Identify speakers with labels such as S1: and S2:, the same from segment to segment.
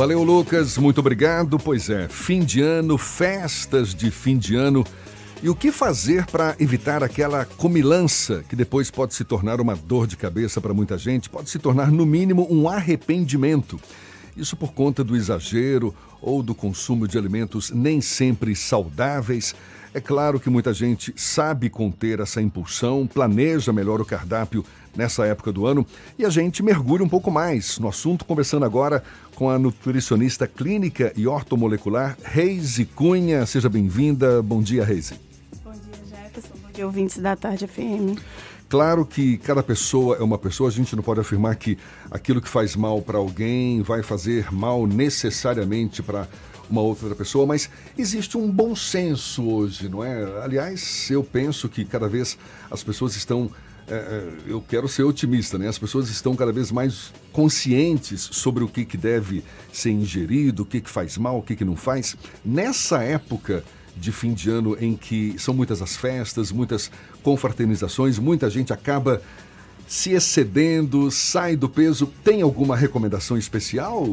S1: Valeu, Lucas. Muito obrigado. Pois é, fim de ano, festas de fim de ano. E o que fazer para evitar aquela comilança que depois pode se tornar uma dor de cabeça para muita gente, pode se tornar, no mínimo, um arrependimento. Isso por conta do exagero ou do consumo de alimentos nem sempre saudáveis. É claro que muita gente sabe conter essa impulsão, planeja melhor o cardápio nessa época do ano e a gente mergulha um pouco mais no assunto, conversando agora com a nutricionista clínica e ortomolecular Reise Cunha. Seja bem-vinda. Bom dia, Reise.
S2: Bom dia, Jefferson. Bom dia, ouvintes da Tarde FM.
S1: Claro que cada pessoa é uma pessoa, a gente não pode afirmar que aquilo que faz mal para alguém vai fazer mal necessariamente para uma outra pessoa, mas existe um bom senso hoje, não é? Aliás, eu penso que cada vez as pessoas estão. É, é, eu quero ser otimista, né? As pessoas estão cada vez mais conscientes sobre o que, que deve ser ingerido, o que, que faz mal, o que, que não faz. Nessa época de fim de ano em que são muitas as festas, muitas confraternizações, muita gente acaba se excedendo, sai do peso. Tem alguma recomendação especial,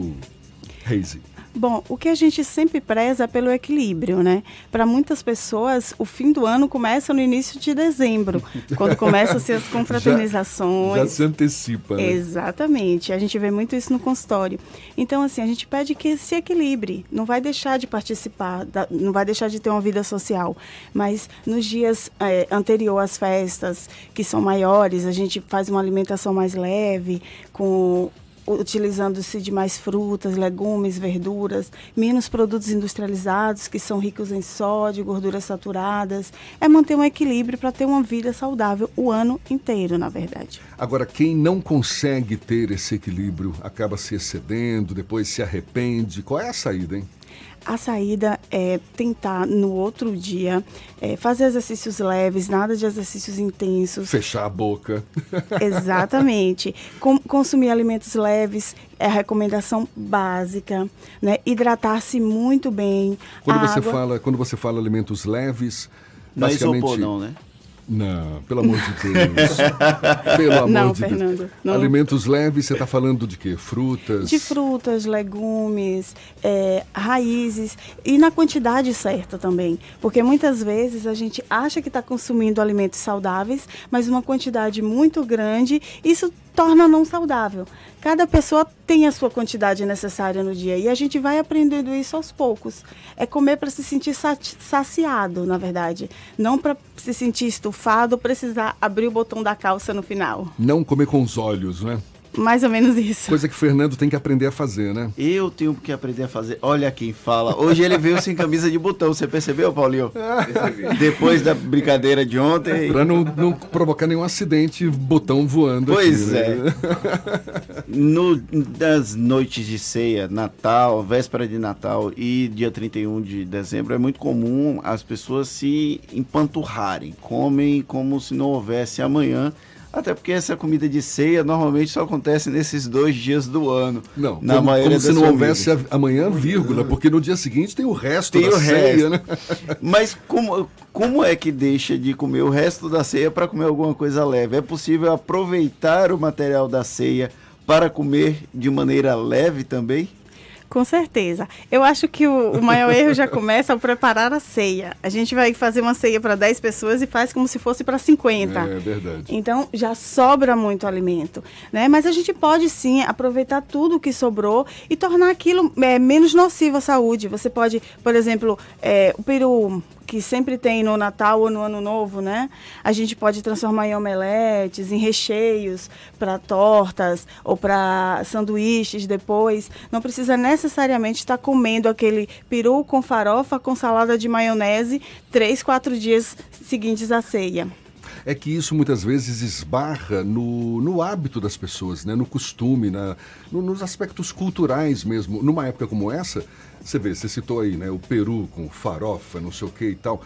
S1: Reise?
S2: Bom, o que a gente sempre preza é pelo equilíbrio, né? Para muitas pessoas, o fim do ano começa no início de dezembro, quando começam-se as confraternizações.
S1: Já, já se antecipa, né?
S2: Exatamente. A gente vê muito isso no consultório. Então, assim, a gente pede que se equilibre. Não vai deixar de participar, não vai deixar de ter uma vida social. Mas nos dias é, anterior às festas, que são maiores, a gente faz uma alimentação mais leve, com utilizando-se de mais frutas, legumes, verduras, menos produtos industrializados que são ricos em sódio, gorduras saturadas. É manter um equilíbrio para ter uma vida saudável o ano inteiro, na verdade.
S1: Agora, quem não consegue ter esse equilíbrio acaba se excedendo, depois se arrepende. Qual é a saída, hein?
S2: A saída é tentar no outro dia é, fazer exercícios leves, nada de exercícios intensos.
S1: Fechar a boca.
S2: Exatamente. Com, consumir alimentos leves é a recomendação básica, né? Hidratar-se muito bem.
S1: Quando você água... fala, quando você fala alimentos leves,
S3: não é isopor, não, né?
S1: Não, pelo amor de Deus. pelo amor
S2: não,
S1: de
S2: Fernando,
S1: Deus.
S2: Não.
S1: Alimentos leves, você está falando de quê? Frutas?
S2: De frutas, legumes, é, raízes e na quantidade certa também. Porque muitas vezes a gente acha que está consumindo alimentos saudáveis, mas uma quantidade muito grande, isso torna não saudável. Cada pessoa tem a sua quantidade necessária no dia e a gente vai aprendendo isso aos poucos. É comer para se sentir saciado, na verdade, não para se sentir estufado precisar abrir o botão da calça no final.
S1: Não comer com os olhos, né?
S2: Mais ou menos isso.
S1: Coisa que o Fernando tem que aprender a fazer, né?
S3: Eu tenho que aprender a fazer. Olha quem fala. Hoje ele veio sem camisa de botão. Você percebeu, Paulinho? Depois da brincadeira de ontem.
S1: Pra não, não provocar nenhum acidente, botão voando.
S3: Pois
S1: aqui,
S3: é. Né? No, das noites de ceia, Natal, véspera de Natal e dia 31 de dezembro, é muito comum as pessoas se empanturrarem. Comem como se não houvesse amanhã até porque essa comida de ceia normalmente só acontece nesses dois dias do ano.
S1: Não, na como, maioria como se não houvesse amanhã, vírgula, porque no dia seguinte tem o resto
S3: tem
S1: da
S3: o
S1: ceia,
S3: resto.
S1: né?
S3: Mas como, como é que deixa de comer o resto da ceia para comer alguma coisa leve? É possível aproveitar o material da ceia para comer de maneira leve também?
S2: Com certeza. Eu acho que o, o, maior erro já começa ao preparar a ceia. A gente vai fazer uma ceia para 10 pessoas e faz como se fosse para 50.
S1: É verdade.
S2: Então já sobra muito alimento. Né? Mas a gente pode sim aproveitar tudo o que sobrou e tornar aquilo é, menos nocivo à saúde. Você pode, por exemplo, é, o peru que sempre tem no Natal ou no Ano Novo, né? A gente pode transformar em omeletes, em recheios para tortas ou para sanduíches depois. Não precisa necessariamente estar comendo aquele peru com farofa com salada de maionese três, quatro dias seguintes à ceia
S1: é que isso muitas vezes esbarra no, no hábito das pessoas, né? no costume, na, no, nos aspectos culturais mesmo. Numa época como essa, você vê, você citou aí, né? O Peru com farofa, não sei o que e tal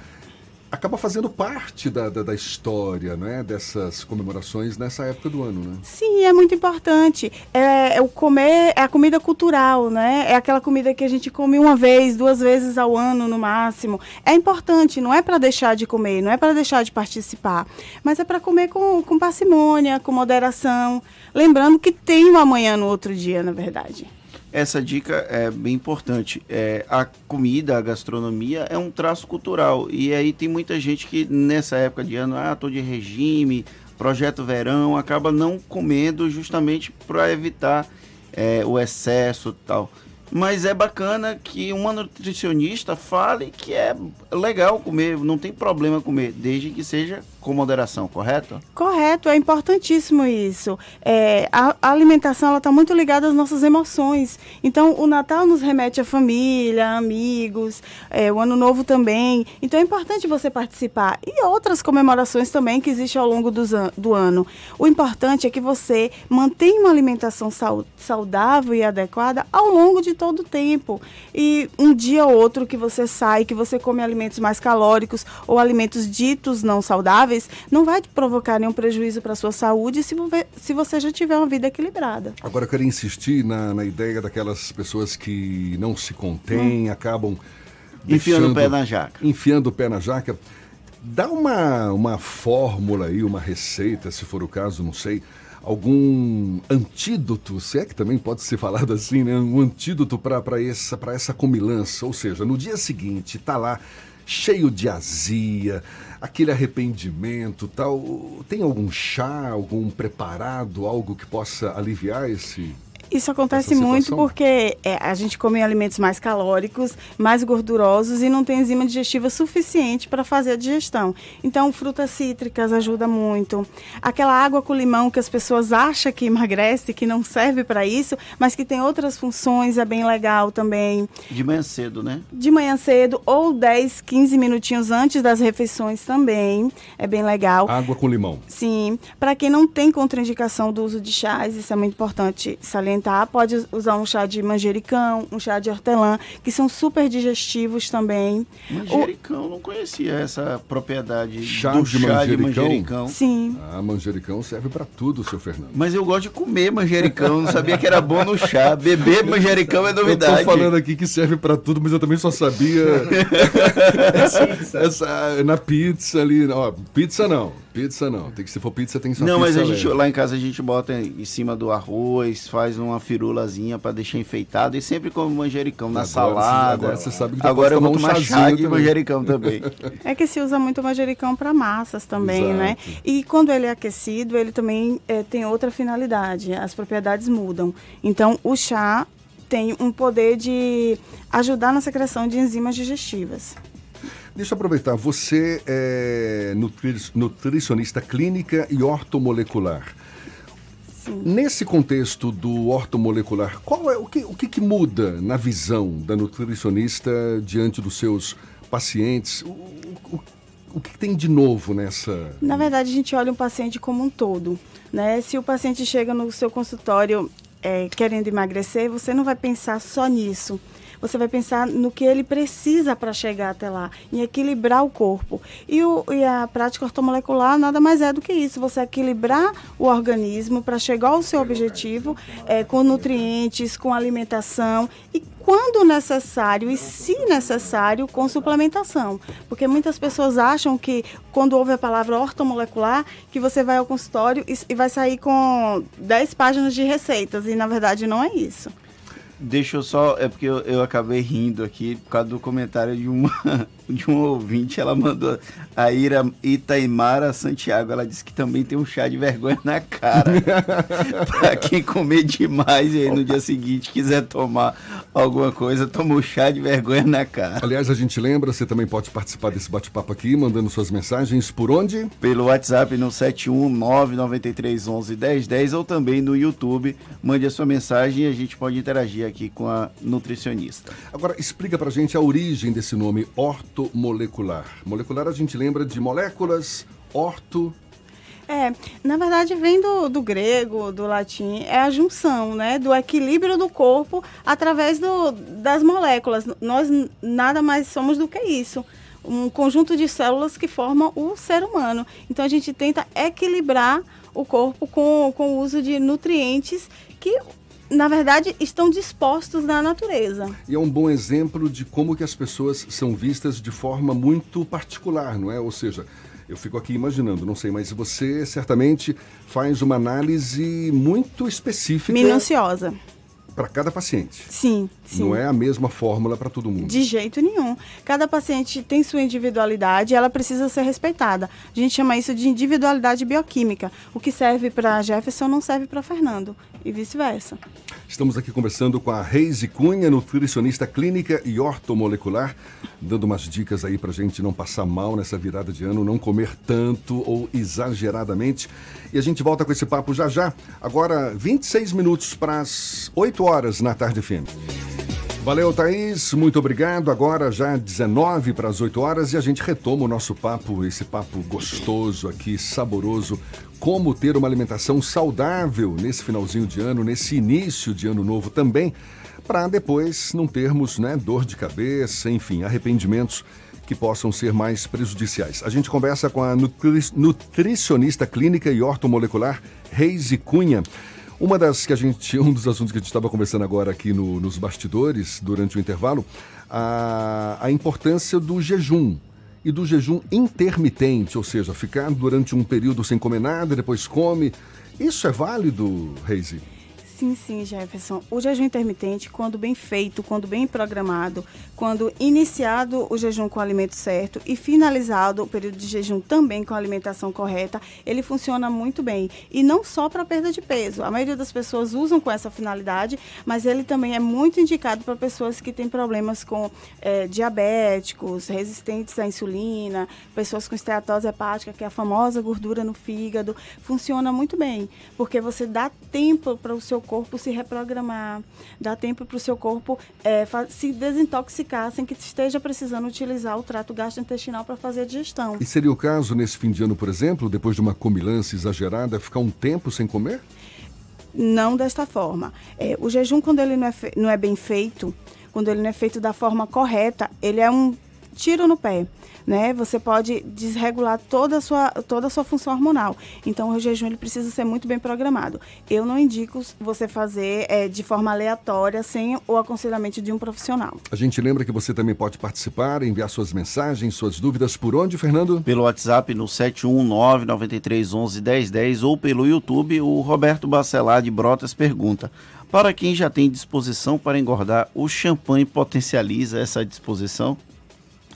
S1: acaba fazendo parte da, da, da, história, né? Dessas comemorações nessa época do ano, né?
S2: Sim, é muito importante. É, é, o comer, é a comida cultural, né? É aquela comida que a gente come uma vez, duas vezes ao ano no máximo. É importante, não é para deixar de comer, não é para deixar de participar, mas é para comer com, com parcimônia, com moderação, lembrando que tem um amanhã no outro dia, na verdade.
S3: Essa dica é bem importante. É, a comida, a gastronomia é um traço cultural. E aí tem muita gente que nessa época de ano, ah, tô de regime, projeto verão, acaba não comendo justamente para evitar é, o excesso tal. Mas é bacana que uma nutricionista fale que é legal comer, não tem problema comer, desde que seja com moderação, correto?
S2: Correto, é importantíssimo isso. É, a, a, alimentação está muito ligada às nossas emoções. Então, o Natal nos remete à família, amigos, é, o Ano Novo também. Então, é importante você participar. E outras comemorações também que existem ao longo do, do ano. O importante é que você mantenha uma alimentação saudável e adequada ao longo de todo o tempo. E um dia ou outro que você sai, que você come alimentos mais calóricos ou alimentos ditos não saudáveis, não vai te provocar nenhum prejuízo para a sua saúde se, se você já tiver uma vida equilibrada.
S1: Agora, eu quero insistir na, na ideia daquelas pessoas que não se contêm, hum. acabam.
S3: Enfiando deixando, o pé na jaca.
S1: Enfiando o pé na jaca. Dá uma, uma fórmula aí, uma receita, se for o caso, não sei, algum antídoto, se é que também pode ser falado assim, né? Um antídoto para essa, essa comilança. Ou seja, no dia seguinte, tá lá cheio de azia, aquele arrependimento tal. Tem algum chá, algum preparado, algo que possa aliviar esse
S2: isso acontece muito porque é, a gente come alimentos mais calóricos, mais gordurosos e não tem enzima digestiva suficiente para fazer a digestão. Então, frutas cítricas ajuda muito. Aquela água com limão que as pessoas acham que emagrece, que não serve para isso, mas que tem outras funções, é bem legal também.
S3: De manhã cedo, né?
S2: De manhã cedo ou 10, 15 minutinhos antes das refeições também, é bem legal.
S1: Água com limão.
S2: Sim. Para quem não tem contraindicação do uso de chás, isso é muito importante salientar Pode usar um chá de manjericão, um chá de hortelã, que são super digestivos também.
S3: Manjericão, o... não conhecia essa propriedade chá do de chá manjericão? de manjericão.
S2: Sim.
S1: Ah, manjericão serve para tudo, seu Fernando.
S3: Mas eu gosto de comer manjericão, não sabia que era bom no chá. Beber manjericão é novidade.
S1: Eu tô falando aqui que serve para tudo, mas eu também só sabia essa, essa, na pizza ali, ó, pizza não. Pizza não, tem que se for pizza tem que ser
S3: Não,
S1: mas
S3: a gente lá em casa a gente bota em cima do arroz, faz uma firulazinha para deixar enfeitado e sempre come manjericão na agora, salada.
S1: Agora você sabe que
S3: agora eu vou tomar um chá de manjericão também.
S2: É que se usa muito manjericão para massas também, né? Exato. né? E quando ele é aquecido, ele também é, tem outra finalidade, as propriedades mudam. Então, o chá tem um poder de ajudar na secreção de enzimas digestivas.
S1: Deixa eu aproveitar, você é nutri nutricionista clínica e ortomolecular. Sim. Nesse contexto do ortomolecular, qual é o que, o que, que, muda na visão da nutricionista diante dos seus pacientes? O, o, o que tem de novo nessa?
S2: Na verdade, a gente olha um paciente como um todo. Né? Se o paciente chega no seu consultório é, querendo emagrecer, você não vai pensar só nisso você vai pensar no que ele precisa para chegar até lá, em equilibrar o corpo. E, o, e a prática ortomolecular nada mais é do que isso, você equilibrar o organismo para chegar ao seu objetivo é, com nutrientes, com alimentação e quando necessário e se necessário com suplementação, porque muitas pessoas acham que quando ouve a palavra ortomolecular que você vai ao consultório e, e vai sair com 10 páginas de receitas e na verdade não é isso.
S3: Deixa eu só. É porque eu, eu acabei rindo aqui por causa do comentário de uma, de um ouvinte. Ela mandou a Ira Itaimara Santiago. Ela disse que também tem um chá de vergonha na cara. pra quem comer demais e aí no dia seguinte quiser tomar alguma coisa, toma um chá de vergonha na cara.
S1: Aliás, a gente lembra, você também pode participar desse bate-papo aqui, mandando suas mensagens por onde?
S3: Pelo WhatsApp no 71993111010 ou também no YouTube. Mande a sua mensagem e a gente pode interagir aqui com a nutricionista.
S1: Agora, explica pra gente a origem desse nome ortomolecular. Molecular a gente lembra de moléculas, orto.
S2: É, na verdade vem do, do grego, do latim, é a junção, né, do equilíbrio do corpo através do, das moléculas. Nós nada mais somos do que isso um conjunto de células que formam o ser humano. Então a gente tenta equilibrar o corpo com, com o uso de nutrientes que na verdade, estão dispostos na natureza.
S1: E é um bom exemplo de como que as pessoas são vistas de forma muito particular, não é? Ou seja, eu fico aqui imaginando, não sei, mas você certamente faz uma análise muito específica.
S2: Minuciosa.
S1: Para cada paciente.
S2: Sim, sim.
S1: Não é a mesma fórmula para todo mundo.
S2: De jeito nenhum. Cada paciente tem sua individualidade e ela precisa ser respeitada. A gente chama isso de individualidade bioquímica. O que serve para Jefferson não serve para Fernando e vice-versa.
S1: Estamos aqui conversando com a Reise Cunha, nutricionista clínica e ortomolecular, dando umas dicas aí para gente não passar mal nessa virada de ano, não comer tanto ou exageradamente. E a gente volta com esse papo já já. Agora, 26 minutos para as 8 horas na tarde firme. Valeu, Thaís. Muito obrigado. Agora já 19 para as 8 horas e a gente retoma o nosso papo, esse papo gostoso aqui, saboroso. Como ter uma alimentação saudável nesse finalzinho de ano, nesse início de ano novo também, para depois não termos né, dor de cabeça, enfim, arrependimentos que possam ser mais prejudiciais. A gente conversa com a nutri nutricionista clínica e ortomolecular Reise Cunha. Uma das que a gente, um dos assuntos que a gente estava conversando agora aqui no, nos bastidores, durante o intervalo, a, a importância do jejum e do jejum intermitente, ou seja, ficar durante um período sem comer nada, depois come. Isso é válido, Reise?
S2: Sim, sim, Jefferson. O jejum intermitente, quando bem feito, quando bem programado, quando iniciado o jejum com o alimento certo e finalizado o período de jejum também com a alimentação correta, ele funciona muito bem. E não só para perda de peso. A maioria das pessoas usam com essa finalidade, mas ele também é muito indicado para pessoas que têm problemas com é, diabéticos, resistentes à insulina, pessoas com esteatose hepática, que é a famosa gordura no fígado. Funciona muito bem, porque você dá tempo para o seu corpo se reprogramar, dá tempo para o seu corpo é, se desintoxicar sem que esteja precisando utilizar o trato gastrointestinal para fazer a digestão.
S1: E seria o caso nesse fim de ano, por exemplo, depois de uma comilança exagerada, ficar um tempo sem comer?
S2: Não desta forma. É, o jejum, quando ele não é, não é bem feito, quando ele não é feito da forma correta, ele é um tiro no pé né? Você pode desregular toda a sua, toda a sua função hormonal. Então, o jejum ele precisa ser muito bem programado. Eu não indico você fazer é, de forma aleatória, sem o aconselhamento de um profissional.
S1: A gente lembra que você também pode participar, enviar suas mensagens, suas dúvidas por onde, Fernando?
S3: Pelo WhatsApp no 719 9311 1010 ou pelo YouTube. O Roberto Bacelar de Brotas pergunta: Para quem já tem disposição para engordar, o champanhe potencializa essa disposição?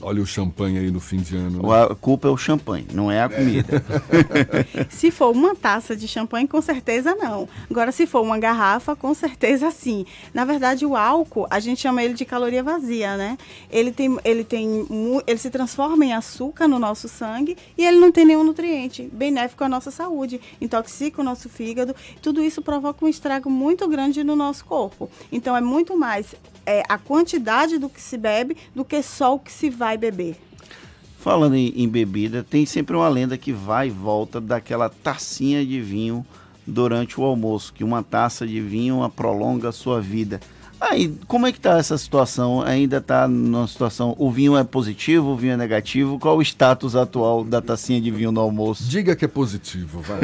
S1: Olha o champanhe aí no fim de ano.
S3: Né? A culpa é o champanhe, não é a comida.
S2: se for uma taça de champanhe, com certeza não. Agora, se for uma garrafa, com certeza sim. Na verdade, o álcool, a gente chama ele de caloria vazia, né? Ele tem, ele tem, ele se transforma em açúcar no nosso sangue e ele não tem nenhum nutriente benéfico à nossa saúde, intoxica o nosso fígado. Tudo isso provoca um estrago muito grande no nosso corpo. Então, é muito mais é, a quantidade do que se bebe do que só o que se vai beber.
S3: Falando em, em, bebida, tem sempre uma lenda que vai e volta daquela tacinha de vinho durante o almoço, que uma taça de vinho prolonga a sua vida. Aí, como é que está essa situação? Ainda está numa situação, o vinho é positivo, o vinho é negativo? Qual o status atual da tacinha de vinho no almoço?
S1: Diga que é positivo, vai.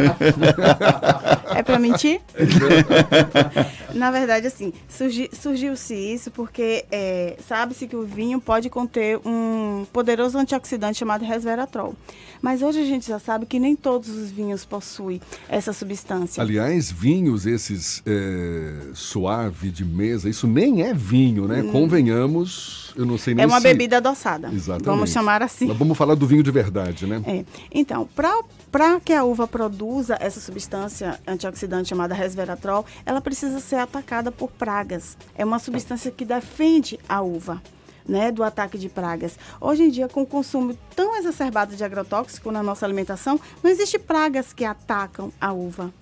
S2: é para mentir? Na verdade, assim, surgi, surgiu-se isso porque é, sabe-se que o vinho pode conter um poderoso antioxidante chamado resveratrol. Mas hoje a gente já sabe que nem todos os vinhos possuem essa substância.
S1: Aliás, vinhos esses é, suave de mesa, isso nem é vinho, né? Hum. Convenhamos, eu não sei nem
S2: É uma
S1: se...
S2: bebida adoçada.
S1: Exatamente.
S2: Vamos chamar assim.
S1: Mas vamos falar do vinho de verdade, né?
S2: É. Então, para que a uva produza essa substância antioxidante chamada resveratrol, ela precisa ser atacada por pragas. É uma substância que defende a uva né, do ataque de pragas. Hoje em dia, com o consumo tão exacerbado de agrotóxico na nossa alimentação, não existe pragas que atacam a uva.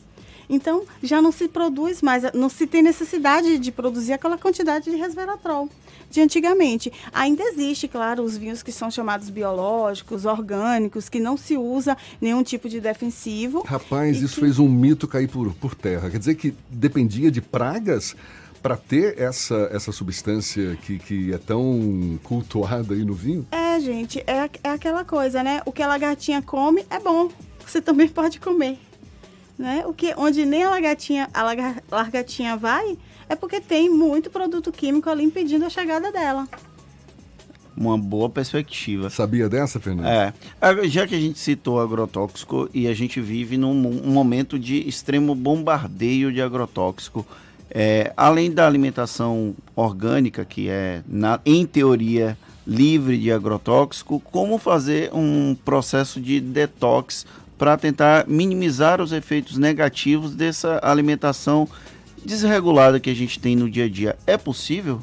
S2: Então, já não se produz mais, não se tem necessidade de produzir aquela quantidade de resveratrol de antigamente. Ainda existe, claro, os vinhos que são chamados biológicos, orgânicos, que não se usa nenhum tipo de defensivo.
S1: Rapaz, isso que... fez um mito cair por, por terra. Quer dizer que dependia de pragas para ter essa, essa substância que, que é tão cultuada aí no vinho?
S2: É, gente, é, é aquela coisa, né? O que a lagartinha come é bom, você também pode comer. Né? O que, onde nem a lagartinha, a largatinha vai, é porque tem muito produto químico ali impedindo a chegada dela.
S3: Uma boa perspectiva.
S1: Sabia dessa, Fernando?
S3: É. Já que a gente citou agrotóxico e a gente vive num um momento de extremo bombardeio de agrotóxico, É, além da alimentação orgânica, que é, na, em teoria, livre de agrotóxico, como fazer um processo de detox para tentar minimizar os efeitos negativos dessa alimentação desregulada que a gente tem no dia a dia. É possível?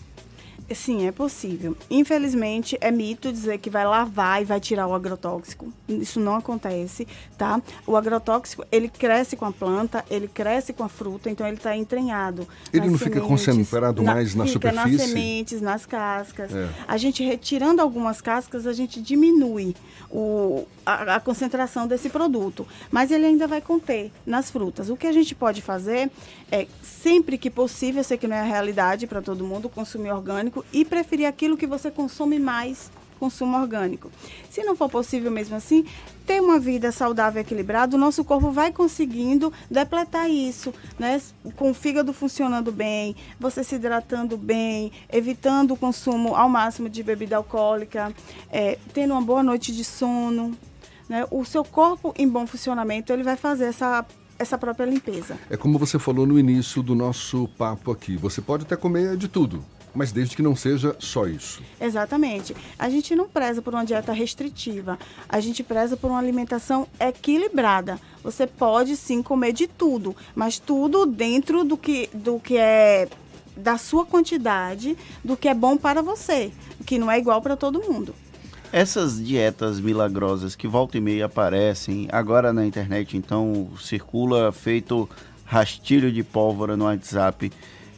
S2: Sim, é possível. Infelizmente, é mito dizer que vai lavar e vai tirar o agrotóxico. Isso não acontece, tá? O agrotóxico, ele cresce com a planta, ele cresce com a fruta, então ele está entranhado.
S1: Ele não fica concentrado na, mais na
S2: fica
S1: superfície?
S2: nas sementes, nas cascas. É. A gente, retirando algumas cascas, a gente diminui o, a, a, concentração desse produto. Mas ele ainda vai conter nas frutas. O que a gente pode fazer é, sempre que possível, eu sei que não é a realidade para todo mundo, consumir orgânico, orgânico e preferir aquilo que você consome mais consumo orgânico. Se não for possível mesmo assim, ter uma vida saudável e equilibrada, o nosso corpo vai conseguindo depletar isso, né? Com o fígado funcionando bem, você se hidratando bem, evitando o consumo ao máximo de bebida alcoólica, é, tendo uma boa noite de sono. Né? O seu corpo em bom funcionamento, ele vai fazer essa essa própria limpeza.
S1: É como você falou no início do nosso papo aqui. Você pode até comer de tudo, mas desde que não seja só isso.
S2: Exatamente. A gente não preza por uma dieta restritiva, a gente preza por uma alimentação equilibrada. Você pode sim comer de tudo, mas tudo dentro do que, do que é da sua quantidade, do que é bom para você, que não é igual para todo mundo.
S3: Essas dietas milagrosas que volta e meia aparecem agora na internet, então circula feito rastilho de pólvora no WhatsApp.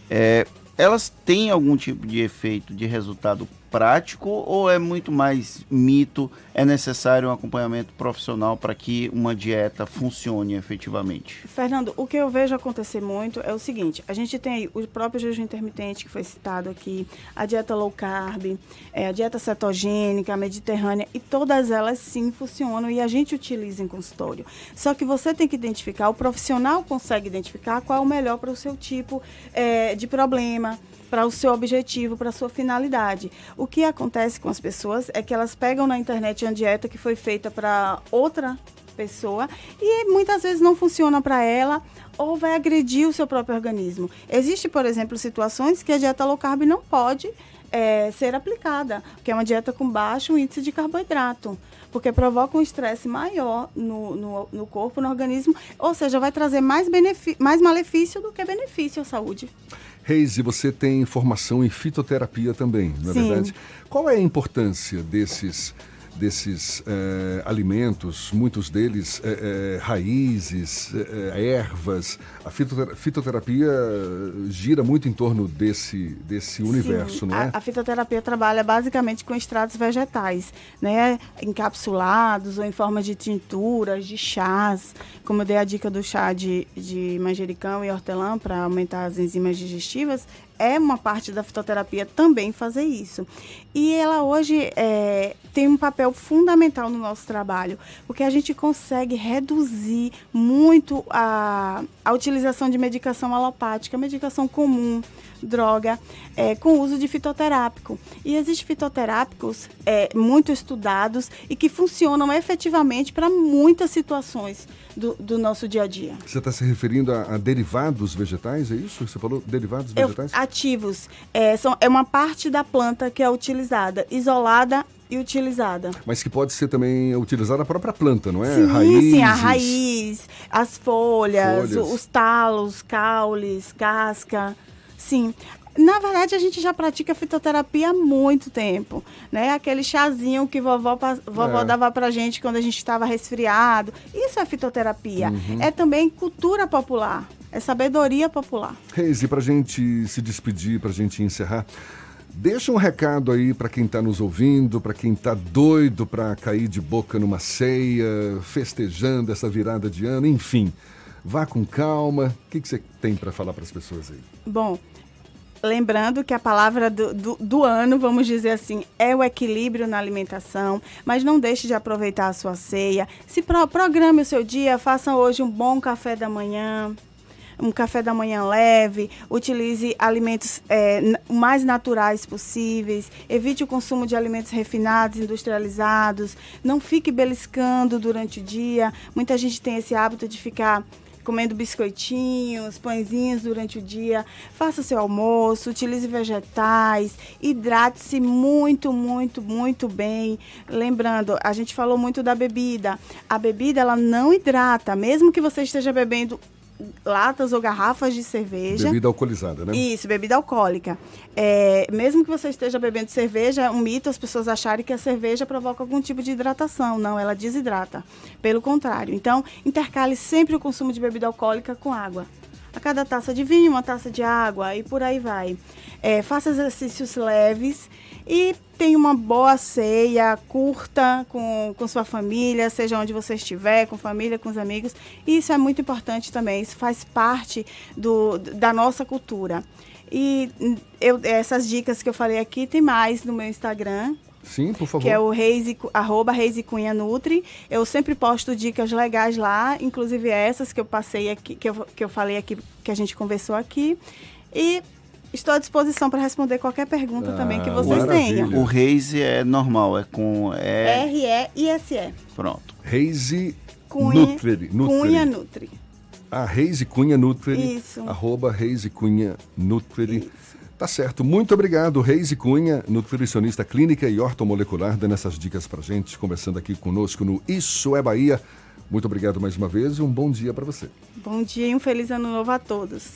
S3: É, elas têm algum tipo de efeito de resultado prático ou é muito mais mito? É necessário um acompanhamento profissional para que uma dieta funcione efetivamente?
S2: Fernando, o que eu vejo acontecer muito é o seguinte: a gente tem aí o próprio jejum intermitente que foi citado aqui, a dieta low carb, é, a dieta cetogênica, a mediterrânea, e todas elas sim funcionam e a gente utiliza em consultório. Só que você tem que identificar, o profissional consegue identificar qual é o melhor para o seu tipo é, de problema para o seu objetivo, para a sua finalidade. O que acontece com as pessoas é que elas pegam na internet uma dieta que foi feita para outra pessoa e muitas vezes não funciona para ela ou vai agredir o seu próprio organismo. Existe, por exemplo, situações que a dieta low carb não pode é, ser aplicada, que é uma dieta com baixo índice de carboidrato, porque provoca um estresse maior no, no, no, corpo, no organismo, ou seja, vai trazer mais, mais malefício do que benefício à saúde.
S1: Reis, e você tem formação em fitoterapia também, não é Sim. verdade? Qual é a importância desses desses é, alimentos, muitos deles é, é, raízes, ervas. A fitoterapia gira muito em torno desse, desse universo,
S2: Sim,
S1: não é?
S2: A, a, fitoterapia trabalha basicamente com extratos vegetais, né? encapsulados ou em forma de tinturas, de chás, como eu dei a dica do chá de, de manjericão e hortelã para aumentar as enzimas digestivas, é uma parte da fitoterapia também fazer isso. E ela hoje é, tem um papel fundamental no nosso trabalho, porque a gente consegue reduzir muito a, a utilização de medicação alopática, medicação comum, droga, é, com uso de fitoterápico. E existem fitoterápicos é, muito estudados e que funcionam efetivamente para muitas situações do, do, nosso dia a dia.
S1: Você está se referindo a, a, derivados vegetais, é isso? Você falou derivados vegetais?
S2: Eu, ativos. É, são, é uma parte da planta que é utilizada, isolada e utilizada.
S1: Mas que pode ser também utilizada a própria planta, não é?
S2: Sim, Raízes. sim, a raiz, as folhas, folhas. os talos, caules, casca. Sim. Na verdade, a gente já pratica fitoterapia há muito tempo, né? Aquele chazinho que vovó, vovó é. dava pra gente quando a gente estava resfriado. Isso é fitoterapia. Uhum. É também cultura popular, é sabedoria popular.
S1: Reis, e pra gente se despedir, pra gente encerrar, Deixa um recado aí para quem está nos ouvindo, para quem está doido para cair de boca numa ceia, festejando essa virada de ano, enfim. Vá com calma. O que, que você tem para falar para as pessoas aí?
S2: Bom, lembrando que a palavra do, do, do, ano, vamos dizer assim, é o equilíbrio na alimentação, mas não deixe de aproveitar a sua ceia. Se pro, programe o seu dia, faça hoje um bom café da manhã, um café da manhã leve, utilize alimentos é, mais naturais possíveis, evite o consumo de alimentos refinados, industrializados, não fique beliscando durante o dia. Muita gente tem esse hábito de ficar comendo biscoitinhos, pãezinhos durante o dia. Faça seu almoço, utilize vegetais, hidrate-se muito, muito, muito bem. Lembrando, a gente falou muito da bebida. A bebida ela não hidrata, mesmo que você esteja bebendo latas ou garrafas de cerveja.
S1: Bebida alcoolizada, né?
S2: Isso, bebida alcoólica. É, mesmo que você esteja bebendo cerveja, é um mito as pessoas acharem que a cerveja provoca algum tipo de hidratação. Não, ela desidrata. Pelo contrário. Então, intercale sempre o consumo de bebida alcoólica com água. A cada taça de vinho, uma taça de água e por aí vai. É, faça exercícios leves e tenha uma boa ceia, curta com, com sua família, seja onde você estiver, com família, com os amigos. Isso é muito importante também, isso faz parte do, da nossa cultura. E eu, essas dicas que eu falei aqui, tem mais no meu Instagram,
S1: Sim, por favor.
S2: que é o Reis, arroba Reis e Cunha Nutri. Eu sempre posto dicas legais lá, inclusive essas que eu passei aqui, que eu, que eu falei aqui, que a gente conversou aqui. E estou à disposição para responder qualquer pergunta
S1: Ah,
S2: também que vocês
S1: maravilha.
S2: tenham.
S3: O Reise é normal, é com. É.
S2: R-E-I-S-E.
S3: Pronto.
S1: Reise
S2: Cunha,
S1: Nutri.
S2: Cunha Nutri.
S1: A Reise Cunha Nutri.
S2: Isso.
S1: Arroba Reise Cunha Nutri. Tá certo. Muito obrigado, Reise Cunha, nutricionista clínica e ortomolecular, dando essas dicas pra gente, conversando aqui conosco no Isso é Bahia. Muito obrigado mais uma vez e um bom dia para você.
S2: Bom dia e um feliz ano novo a todos.